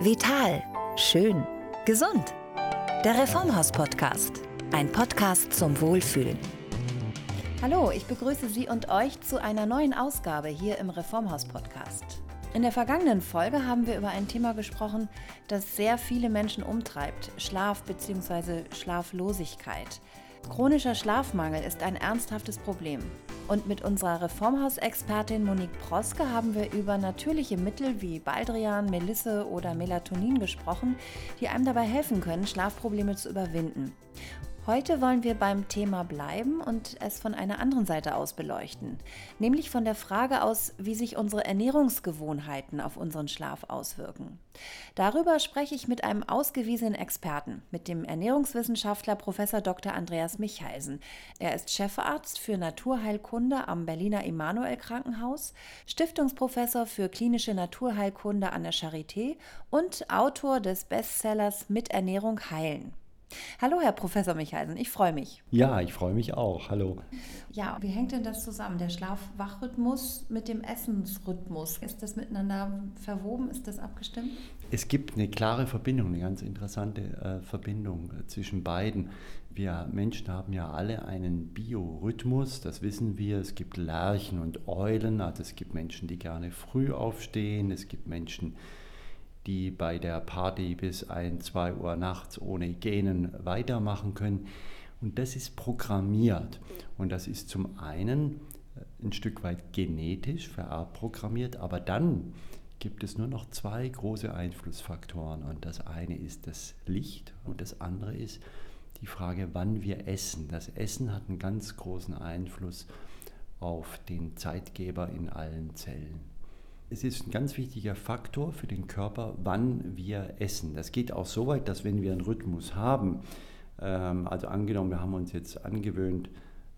Vital. Schön. Gesund. Der Reformhaus-Podcast. Ein Podcast zum Wohlfühlen. Hallo, ich begrüße Sie und euch zu einer neuen Ausgabe hier im Reformhaus-Podcast. In der vergangenen Folge haben wir über ein Thema gesprochen, das sehr viele Menschen umtreibt: Schlaf bzw. Schlaflosigkeit. Chronischer Schlafmangel ist ein ernsthaftes Problem. Und mit unserer Reformhausexpertin Monique Proske haben wir über natürliche Mittel wie Baldrian, Melisse oder Melatonin gesprochen, die einem dabei helfen können, Schlafprobleme zu überwinden. Heute wollen wir beim Thema bleiben und es von einer anderen Seite aus beleuchten, nämlich von der Frage aus, wie sich unsere Ernährungsgewohnheiten auf unseren Schlaf auswirken. Darüber spreche ich mit einem ausgewiesenen Experten, mit dem Ernährungswissenschaftler Prof. Dr. Andreas Michalsen. Er ist Chefarzt für Naturheilkunde am Berliner Emanuel Krankenhaus, Stiftungsprofessor für klinische Naturheilkunde an der Charité und Autor des Bestsellers Mit Ernährung heilen. Hallo, Herr Professor Michalsen, ich freue mich. Ja, ich freue mich auch. Hallo. Ja, wie hängt denn das zusammen, der Schlaf-Wach-Rhythmus mit dem Essensrhythmus? Ist das miteinander verwoben? Ist das abgestimmt? Es gibt eine klare Verbindung, eine ganz interessante äh, Verbindung äh, zwischen beiden. Wir Menschen haben ja alle einen Biorhythmus, das wissen wir. Es gibt Lerchen und Eulen, also es gibt Menschen, die gerne früh aufstehen, es gibt Menschen, die die bei der Party bis 1, 2 Uhr nachts ohne Genen weitermachen können. Und das ist programmiert. Und das ist zum einen äh, ein Stück weit genetisch vererbt programmiert, aber dann gibt es nur noch zwei große Einflussfaktoren. Und das eine ist das Licht und das andere ist die Frage, wann wir essen. Das Essen hat einen ganz großen Einfluss auf den Zeitgeber in allen Zellen es ist ein ganz wichtiger Faktor für den Körper, wann wir essen. Das geht auch so weit, dass wenn wir einen Rhythmus haben, ähm, also angenommen, wir haben uns jetzt angewöhnt,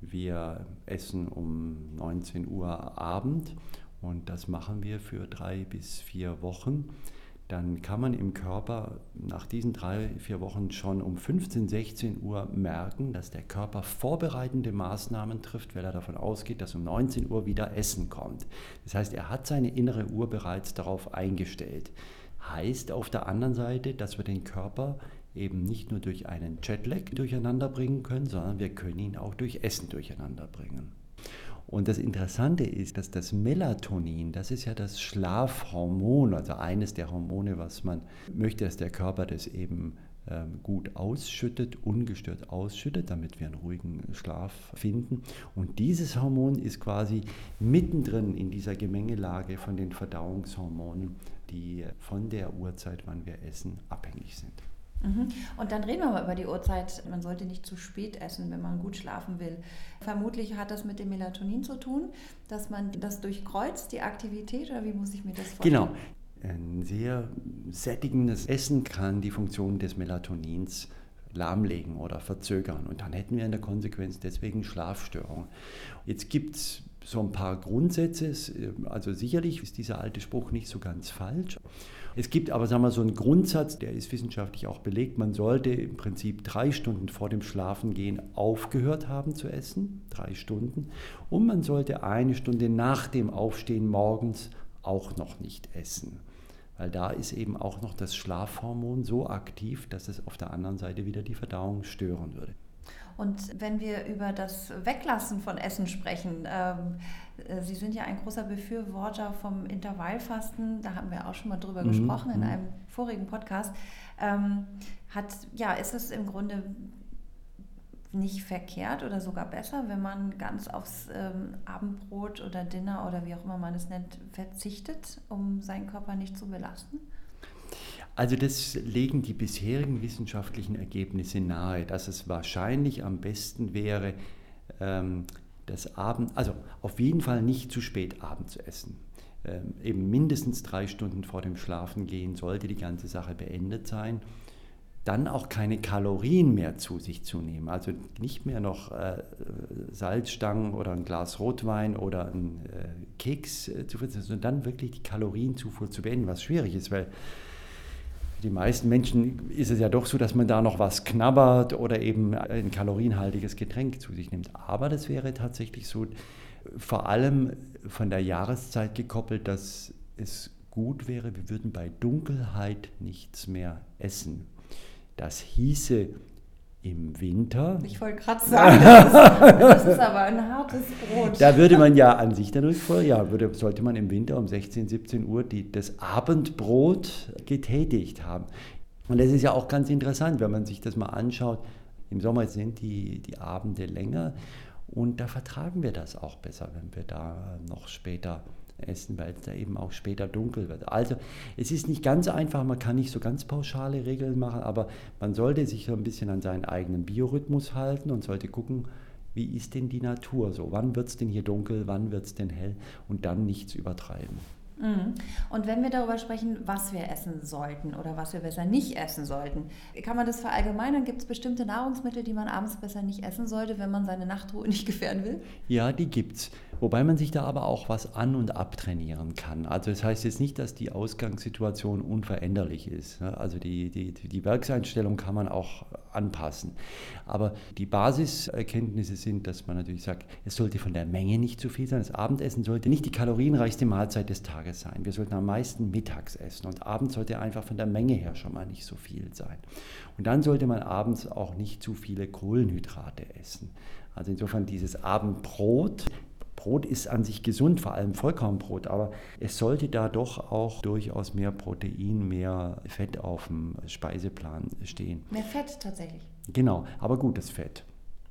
wir essen um 19 Uhr Abend und das machen wir für drei bis vier Wochen, dann kann man im Körper nach diesen drei, vier Wochen schon um 15, 16 Uhr merken, dass der Körper vorbereitende Maßnahmen trifft, weil er davon ausgeht, dass um 19 Uhr wieder Essen kommt. Das heißt, er hat seine innere Uhr bereits darauf eingestellt. Heißt auf der anderen Seite, dass wir den Körper eben nicht nur durch einen Jetlag durcheinander bringen können, sondern wir können ihn auch durch Essen durcheinander bringen. Und das Interessante ist, dass das Melatonin, das ist ja das Schlafhormon, also eines der Hormone, was man möchte, dass der Körper das eben ähm, gut ausschüttet, ungestört ausschüttet, damit wir einen ruhigen Schlaf finden. Und dieses Hormon ist quasi mittendrin in dieser Gemengelage von den Verdauungshormonen, die von der Uhrzeit, wann wir essen, abhängig sind. Mhm. Und dann reden wir mal über die Uhrzeit. Man sollte nicht zu spät essen, wenn man gut schlafen will. Vermutlich hat das mit dem Melatonin zu tun, dass man das durchkreuzt, die Aktivität, oder wie muss ich mir das vorstellen? Genau. Ein sehr sättigendes Essen kann die Funktion des Melatonins lahmlegen oder verzögern. Und dann hätten wir in der Konsequenz deswegen Schlafstörungen. Jetzt gibt es so ein paar Grundsätze. Also sicherlich ist dieser alte Spruch nicht so ganz falsch. Es gibt aber sagen wir, so einen Grundsatz, der ist wissenschaftlich auch belegt. Man sollte im Prinzip drei Stunden vor dem Schlafengehen aufgehört haben zu essen, drei Stunden. Und man sollte eine Stunde nach dem Aufstehen morgens auch noch nicht essen. Weil da ist eben auch noch das Schlafhormon so aktiv, dass es auf der anderen Seite wieder die Verdauung stören würde. Und wenn wir über das Weglassen von Essen sprechen, ähm, äh, Sie sind ja ein großer Befürworter vom Intervallfasten, da haben wir auch schon mal drüber mhm. gesprochen in mhm. einem vorigen Podcast. Ähm, hat, ja, ist es im Grunde nicht verkehrt oder sogar besser, wenn man ganz aufs ähm, Abendbrot oder Dinner oder wie auch immer man es nennt, verzichtet, um seinen Körper nicht zu belasten? Also das legen die bisherigen wissenschaftlichen Ergebnisse nahe, dass es wahrscheinlich am besten wäre, ähm, das Abend, also auf jeden Fall nicht zu spät Abend zu essen. Ähm, eben mindestens drei Stunden vor dem Schlafengehen sollte die ganze Sache beendet sein. Dann auch keine Kalorien mehr zu sich zu nehmen. Also nicht mehr noch äh, Salzstangen oder ein Glas Rotwein oder ein äh, Keks äh, zu verzichten, sondern dann wirklich die Kalorienzufuhr zu beenden, was schwierig ist, weil die meisten Menschen ist es ja doch so, dass man da noch was knabbert oder eben ein kalorienhaltiges Getränk zu sich nimmt. Aber das wäre tatsächlich so, vor allem von der Jahreszeit gekoppelt, dass es gut wäre, wir würden bei Dunkelheit nichts mehr essen. Das hieße im Winter. Ich wollte gerade sagen, das ist, das ist, aber ein hartes Brot. Da würde man ja an sich dadurch vor, ja, würde, sollte man im Winter um 16, 17 Uhr die, das Abendbrot getätigt haben. Und das ist ja auch ganz interessant, wenn man sich das mal anschaut. Im Sommer sind die, die Abende länger und da vertragen wir das auch besser, wenn wir da noch später essen, weil es da eben auch später dunkel wird. Also es ist nicht ganz einfach, man kann nicht so ganz pauschale Regeln machen, aber man sollte sich so ein bisschen an seinen eigenen Biorhythmus halten und sollte gucken, wie ist denn die Natur so? Wann wird es denn hier dunkel, wann wird es denn hell und dann nichts übertreiben. Mhm. Und wenn wir darüber sprechen, was wir essen sollten oder was wir besser nicht essen sollten, kann man das verallgemeinern? Gibt es bestimmte Nahrungsmittel, die man abends besser nicht essen sollte, wenn man seine Nachtruhe nicht gefährden will? Ja, die gibt es. Wobei man sich da aber auch was an- und abtrainieren kann. Also das heißt jetzt nicht, dass die Ausgangssituation unveränderlich ist. Ne? Also die, die, die Werkseinstellung kann man auch anpassen. Aber die Basiserkenntnisse sind, dass man natürlich sagt, es sollte von der Menge nicht zu viel sein. Das Abendessen sollte nicht die kalorienreichste Mahlzeit des Tages sein. Wir sollten am meisten mittags essen und abends sollte einfach von der Menge her schon mal nicht so viel sein. Und dann sollte man abends auch nicht zu viele Kohlenhydrate essen. Also insofern dieses Abendbrot Brot ist an sich gesund, vor allem Vollkornbrot, aber es sollte da doch auch durchaus mehr Protein, mehr Fett auf dem Speiseplan stehen. Mehr Fett tatsächlich. Genau, aber gutes Fett.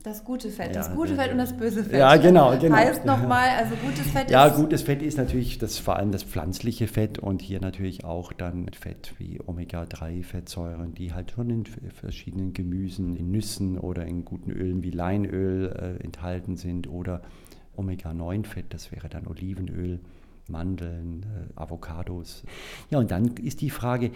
Das gute Fett, ja, das gute Fett und das böse Fett. Ja, genau, genau. Heißt nochmal, also gutes Fett ja, ist. Ja, gutes Fett ist natürlich das, vor allem das pflanzliche Fett und hier natürlich auch dann Fett wie Omega-3-Fettsäuren, die halt schon in verschiedenen Gemüsen, in Nüssen oder in guten Ölen wie Leinöl äh, enthalten sind oder Omega-9-Fett, das wäre dann Olivenöl, Mandeln, äh, Avocados. Ja, und dann ist die Frage,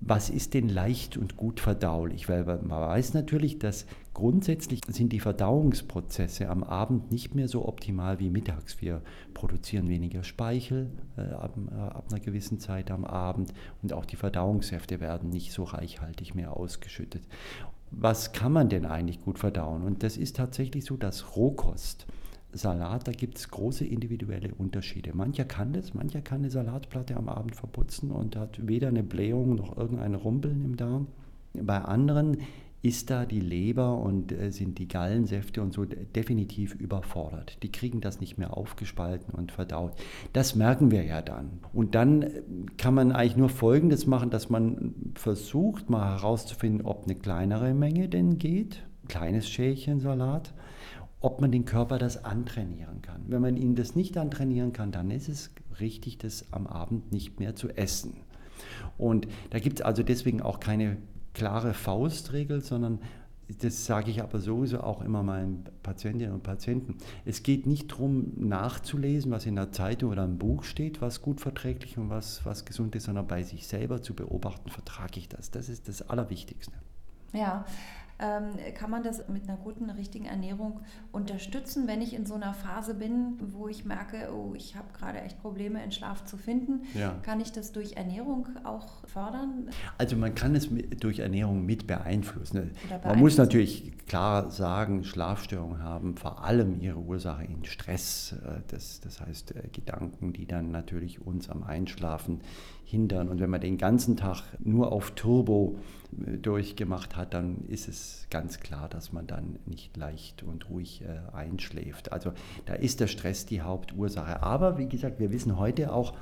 was ist denn leicht und gut verdaulich? Weil man weiß natürlich, dass grundsätzlich sind die Verdauungsprozesse am Abend nicht mehr so optimal wie mittags. Wir produzieren weniger Speichel äh, ab, äh, ab, einer gewissen Zeit am Abend und auch die Verdauungssäfte werden nicht so reichhaltig mehr ausgeschüttet. Was kann man denn eigentlich gut verdauen? Und das ist tatsächlich so, dass Rohkost Salat, da gibt es große individuelle Unterschiede. Mancher kann das, mancher kann eine Salatplatte am Abend verputzen und hat weder eine Blähung noch irgendein Rumpeln im Darm. Bei anderen ist da die Leber und äh, sind die Gallensäfte und so definitiv überfordert. Die kriegen das nicht mehr aufgespalten und verdaut. Das merken wir ja dann. Und dann äh, kann man eigentlich nur Folgendes machen, dass man versucht mal herauszufinden, ob eine kleinere Menge denn geht. Kleines Schälchen Salat ob man den Körper das antrainieren kann. Wenn man ihn das nicht antrainieren kann, dann ist es richtig, das am Abend nicht mehr zu essen. Und da gibt es also deswegen auch keine klare Faustregel, sondern das sage ich aber sowieso auch immer meinen Patientinnen und Patienten. Es geht nicht darum, nachzulesen, was in der Zeitung oder im Buch steht, was gut verträglich und was, was gesund ist, sondern bei sich selber zu beobachten, vertrage ich das. Das ist das Allerwichtigste. Ja, kann man das mit einer guten, richtigen Ernährung unterstützen, wenn ich in so einer Phase bin, wo ich merke, oh, ich habe gerade echt Probleme, in Schlaf zu finden. Ja. Kann ich das durch Ernährung auch fördern? Also man kann es durch Ernährung mit beeinflussen. beeinflussen. Man muss natürlich klar sagen, Schlafstörungen haben vor allem ihre Ursache in Stress. Äh, das, das heißt äh, Gedanken, die dann natürlich uns am Einschlafen hindern. Und wenn man den ganzen Tag nur auf Turbo äh, durchgemacht hat, dann ist es ganz klar, dass man dann nicht leicht und ruhig äh, einschläft. Also da ist der Stress die Hauptursache. Aber wie gesagt, wir wissen heute auch,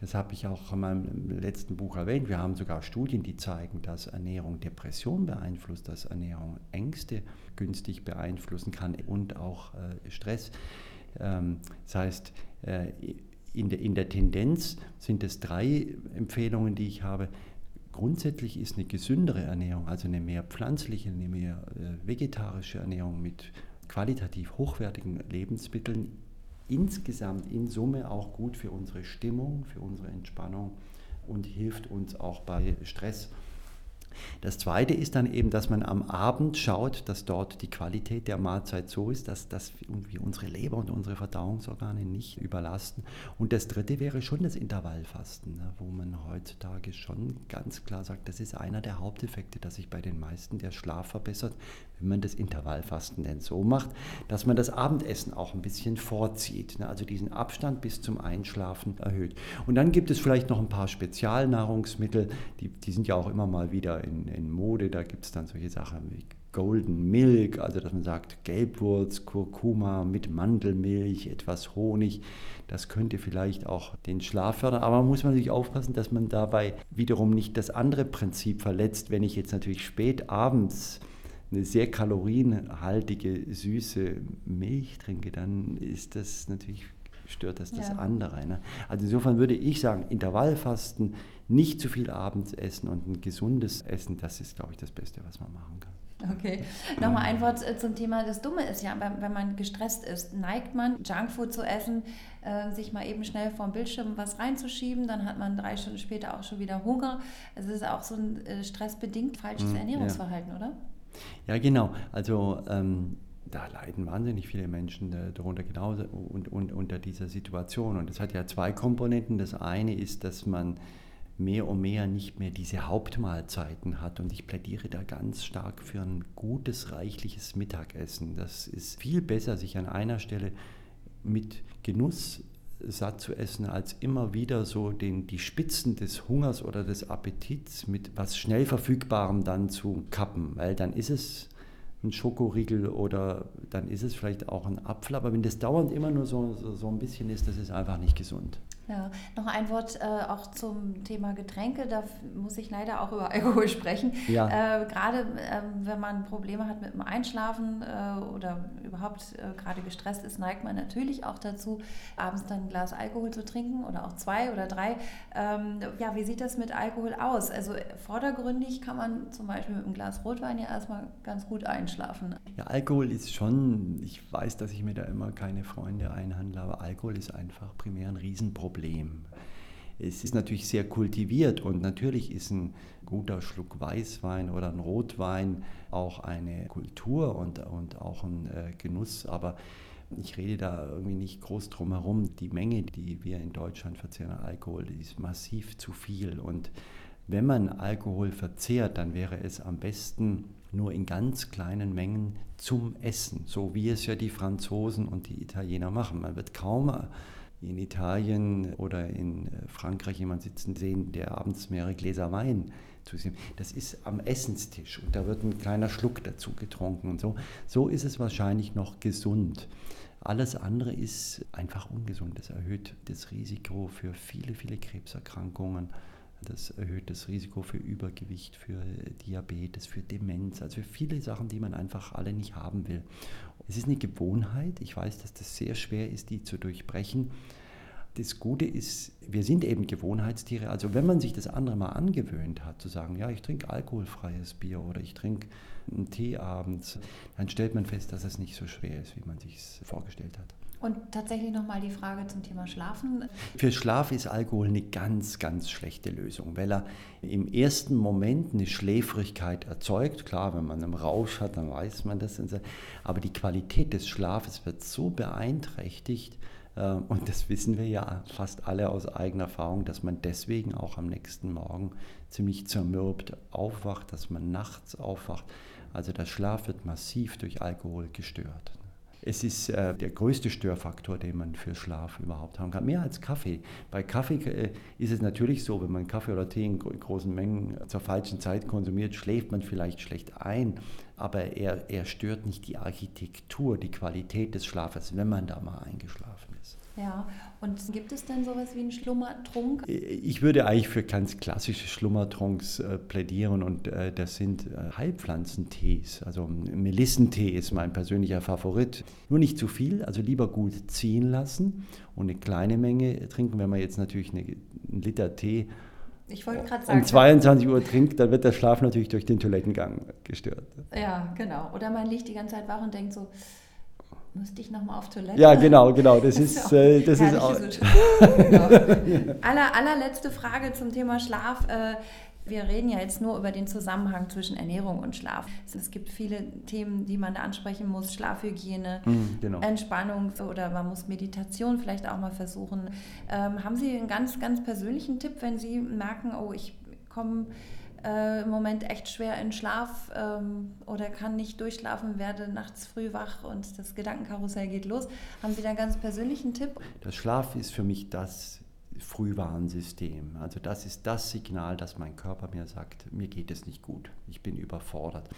das habe ich auch in meinem letzten Buch erwähnt, wir haben sogar Studien, die zeigen, dass Ernährung Depression beeinflusst, dass Ernährung Ängste günstig beeinflussen kann und auch äh, Stress. Ähm, das heißt, äh, in der, in der Tendenz sind es drei Empfehlungen, die ich habe. Grundsätzlich ist eine gesündere Ernährung, also eine mehr pflanzliche, eine mehr äh, vegetarische Ernährung mit qualitativ hochwertigen Lebensmitteln insgesamt in Summe auch gut für unsere Stimmung, für unsere Entspannung und hilft uns auch bei Stress. Das Zweite ist dann eben, dass man am Abend schaut, dass dort die Qualität der Mahlzeit so ist, dass, dass wir unsere Leber und unsere Verdauungsorgane nicht überlasten. Und das Dritte wäre schon das Intervallfasten, ne, wo man heutzutage schon ganz klar sagt, das ist einer der Haupteffekte, dass sich bei den meisten der Schlaf verbessert, wenn man das Intervallfasten denn so macht, dass man das Abendessen auch ein bisschen vorzieht, ne, also diesen Abstand bis zum Einschlafen erhöht. Und dann gibt es vielleicht noch ein paar Spezialnahrungsmittel, die, die sind ja auch immer mal wieder in, in Mode, da gibt es dann solche Sachen wie Golden Milk, also dass man sagt Gelbwurz, Kurkuma mit Mandelmilch, etwas Honig. Das könnte vielleicht auch den Schlaf fördern, aber man muss natürlich aufpassen, dass man dabei wiederum nicht das andere Prinzip verletzt. Wenn ich jetzt natürlich spät abends eine sehr kalorienhaltige, süße Milch trinke, dann ist das natürlich stört das das andere. Ne? Also insofern würde ich sagen, Intervallfasten, nicht zu viel abends essen und ein gesundes Essen, das ist, glaube ich, das Beste, was man machen kann. Okay. Nochmal ein Wort äh, zum Thema. Das Dumme ist ja, wenn man gestresst ist, neigt man, Junkfood zu essen, äh, sich mal eben schnell vom Bildschirm was reinzuschieben, dann hat man drei Stunden später auch schon wieder Hunger. Es ist auch so ein äh, stressbedingt falsches hm, Ernährungsverhalten, ja. oder? Ja, genau. Also ähm, da leiden wahnsinnig viele Menschen darunter genauso und, und unter dieser Situation. Und das hat ja zwei Komponenten. Das eine ist, dass man mehr und mehr nicht mehr diese Hauptmahlzeiten hat. Und ich plädiere da ganz stark für ein gutes, reichliches Mittagessen. Das ist viel besser, sich an einer Stelle mit Genuss satt zu essen, als immer wieder so den, die Spitzen des Hungers oder des Appetits mit was schnell verfügbarem dann zu kappen. Weil dann ist es ein Schokoriegel oder dann ist es vielleicht auch ein Apfel. Aber wenn das dauernd immer nur so, so, so ein bisschen ist, das ist einfach nicht gesund. Ja, noch ein Wort äh, auch zum Thema Getränke. Da muss ich leider auch über Alkohol sprechen. Ja. Äh, gerade äh, wenn man Probleme hat mit dem Einschlafen äh, oder überhaupt äh, gerade gestresst ist, neigt man natürlich auch dazu, abends dann ein Glas Alkohol zu trinken oder auch zwei oder drei. Ähm, ja, wie sieht das mit Alkohol aus? Also vordergründig kann man zum Beispiel mit einem Glas Rotwein ja erstmal ganz gut einschlafen. Ja, Alkohol ist schon, ich weiß, dass ich mir da immer keine Freunde einhandle, aber Alkohol ist einfach primär ein Riesenproblem. Problem. Es ist natürlich sehr kultiviert und natürlich ist ein guter Schluck Weißwein oder ein Rotwein auch eine Kultur und, und auch ein äh, Genuss, aber ich rede da irgendwie nicht groß drum herum. Die Menge, die wir in Deutschland verzehren an Alkohol, die ist massiv zu viel. Und wenn man Alkohol verzehrt, dann wäre es am besten nur in ganz kleinen Mengen zum Essen, so wie es ja die Franzosen und die Italiener machen. Man wird kaum in Italien oder in äh, Frankreich jemand sitzen sehen, der abends mehrere Gläser Wein zu sich Das ist am Essenstisch und da wird ein kleiner Schluck dazu getrunken und so. So ist es wahrscheinlich noch gesund. Alles andere ist einfach ungesund. Das erhöht das Risiko für viele, viele Krebserkrankungen. Das erhöht das Risiko für Übergewicht, für Diabetes, für Demenz, also für viele Sachen, die man einfach alle nicht haben will. Es ist eine Gewohnheit. Ich weiß, dass das sehr schwer ist, die zu durchbrechen. Das Gute ist, wir sind eben Gewohnheitstiere. Also wenn man sich das andere mal angewöhnt hat, zu sagen, ja, ich trinke alkoholfreies Bier oder ich trinke einen Tee abends, dann stellt man fest, dass es nicht so schwer ist, wie man sich es vorgestellt hat. Und tatsächlich nochmal die Frage zum Thema Schlafen. Für Schlaf ist Alkohol eine ganz, ganz schlechte Lösung, weil er im ersten Moment eine Schläfrigkeit erzeugt. Klar, wenn man einen Rausch hat, dann weiß man das. Aber die Qualität des Schlafes wird so beeinträchtigt, äh, und das wissen wir ja fast alle aus eigener Erfahrung, dass man deswegen auch am nächsten Morgen ziemlich zermürbt aufwacht, dass man nachts aufwacht. Also der Schlaf wird massiv durch Alkohol gestört. Es ist äh, der größte Störfaktor, den man für Schlaf überhaupt haben kann. Mehr als Kaffee. Bei Kaffee äh, ist es natürlich so, wenn man Kaffee oder Tee in großen Mengen zur falschen Zeit konsumiert, schläft man vielleicht schlecht ein. Aber er, er stört nicht die Architektur, die Qualität des Schlafes, wenn man da mal eingeschlafen ist. Ja, und gibt es denn sowas wie einen Schlummertrunk? Ich würde eigentlich für ganz klassische Schlummertrunks äh, plädieren und äh, das sind äh, Heilpflanzentees. Also Melissentee ist mein persönlicher Favorit. Nur nicht zu viel, also lieber gut ziehen lassen und eine kleine Menge trinken. Wenn man jetzt natürlich eine, einen Liter Tee ich wollte gerade sagen. Um 22 Uhr trinkt, dann wird der Schlaf natürlich durch den Toilettengang gestört. Ja, genau. Oder man liegt die ganze Zeit wach und denkt so, Müsste ich nochmal auf Toilette? Ja, genau, genau. Das, das ist, äh, das ist auch. genau. Aller, allerletzte Frage zum Thema Schlaf. Äh, Wir reden ja jetzt nur über den Zusammenhang zwischen Ernährung und Schlaf. Es gibt viele Themen, die man da ansprechen muss. Schlafhygiene, mhm, genau. Entspannung oder man muss Meditation vielleicht auch mal versuchen. Ähm, haben Sie einen ganz, ganz persönlichen Tipp, wenn Sie merken, oh, ich komme äh, im Moment echt schwer in Schlaf ähm, oder kann nicht durchschlafen, werde nachts früh wach und das Gedankenkarussell geht los. Haben Sie da einen ganz persönlichen Tipp? Das Schlaf ist für mich das Frühwarnsystem. Also das ist das Signal, dass mein Körper mir sagt, mir geht es nicht gut, ich bin überfordert.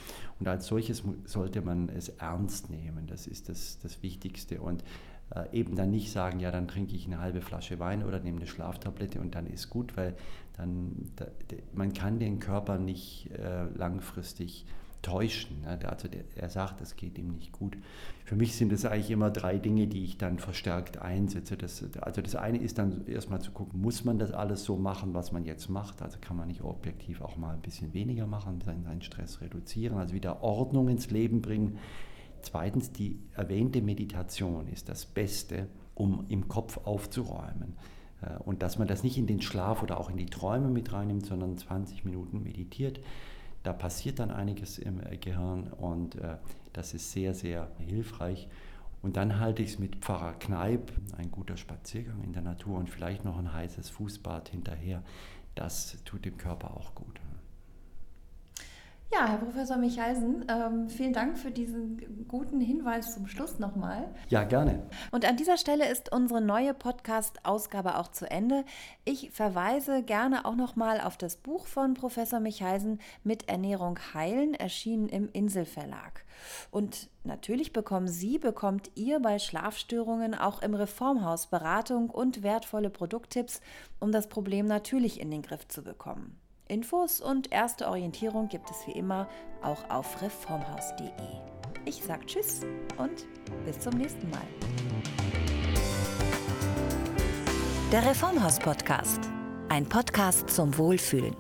Und als solches sollte man es ernst nehmen, das ist das, das Wichtigste. Und eben dann nicht sagen, ja, dann trinke ich eine halbe Flasche Wein oder nehme eine Schlaftablette und dann ist gut, weil dann, da, man kann den Körper nicht äh, langfristig täuschen. Ne? Also er sagt, es geht ihm nicht gut. Für mich sind es eigentlich immer drei Dinge, die ich dann verstärkt einsetze. Das, also das eine ist dann erstmal zu gucken, muss man das alles so machen, was man jetzt macht? Also kann man nicht objektiv auch mal ein bisschen weniger machen, seinen Stress reduzieren, also wieder Ordnung ins Leben bringen. Zweitens, die erwähnte Meditation ist das Beste, um im Kopf aufzuräumen. Äh, und dass man das nicht in den Schlaf oder auch in die Träume mit reinnimmt, sondern 20 Minuten meditiert da passiert dann einiges im Gehirn und äh, das ist sehr, sehr hilfreich. Und dann halte ich es mit Pfarrer Kneip, ein guter Spaziergang in der Natur und vielleicht noch ein heißes Fußbad hinterher. Das tut dem Körper auch gut. Ja, Herr Professor Michalsen, ähm, vielen Dank für diesen guten Hinweis zum Schluss nochmal. Ja, gerne. Und an dieser Stelle ist unsere neue Podcast-Ausgabe auch zu Ende. Ich verweise gerne auch nochmal auf das Buch von Professor Michalsen mit Ernährung heilen, erschienen im Inselverlag. Und natürlich bekommen Sie, bekommt ihr bei Schlafstörungen auch im Reformhaus Beratung und wertvolle Produkttipps, um das Problem natürlich in den Griff zu bekommen. Infos und erste Orientierung gibt es wie immer auch auf reformhaus.de. Ich sage Tschüss und bis zum nächsten Mal. Der Reformhaus Podcast. Ein Podcast zum Wohlfühlen.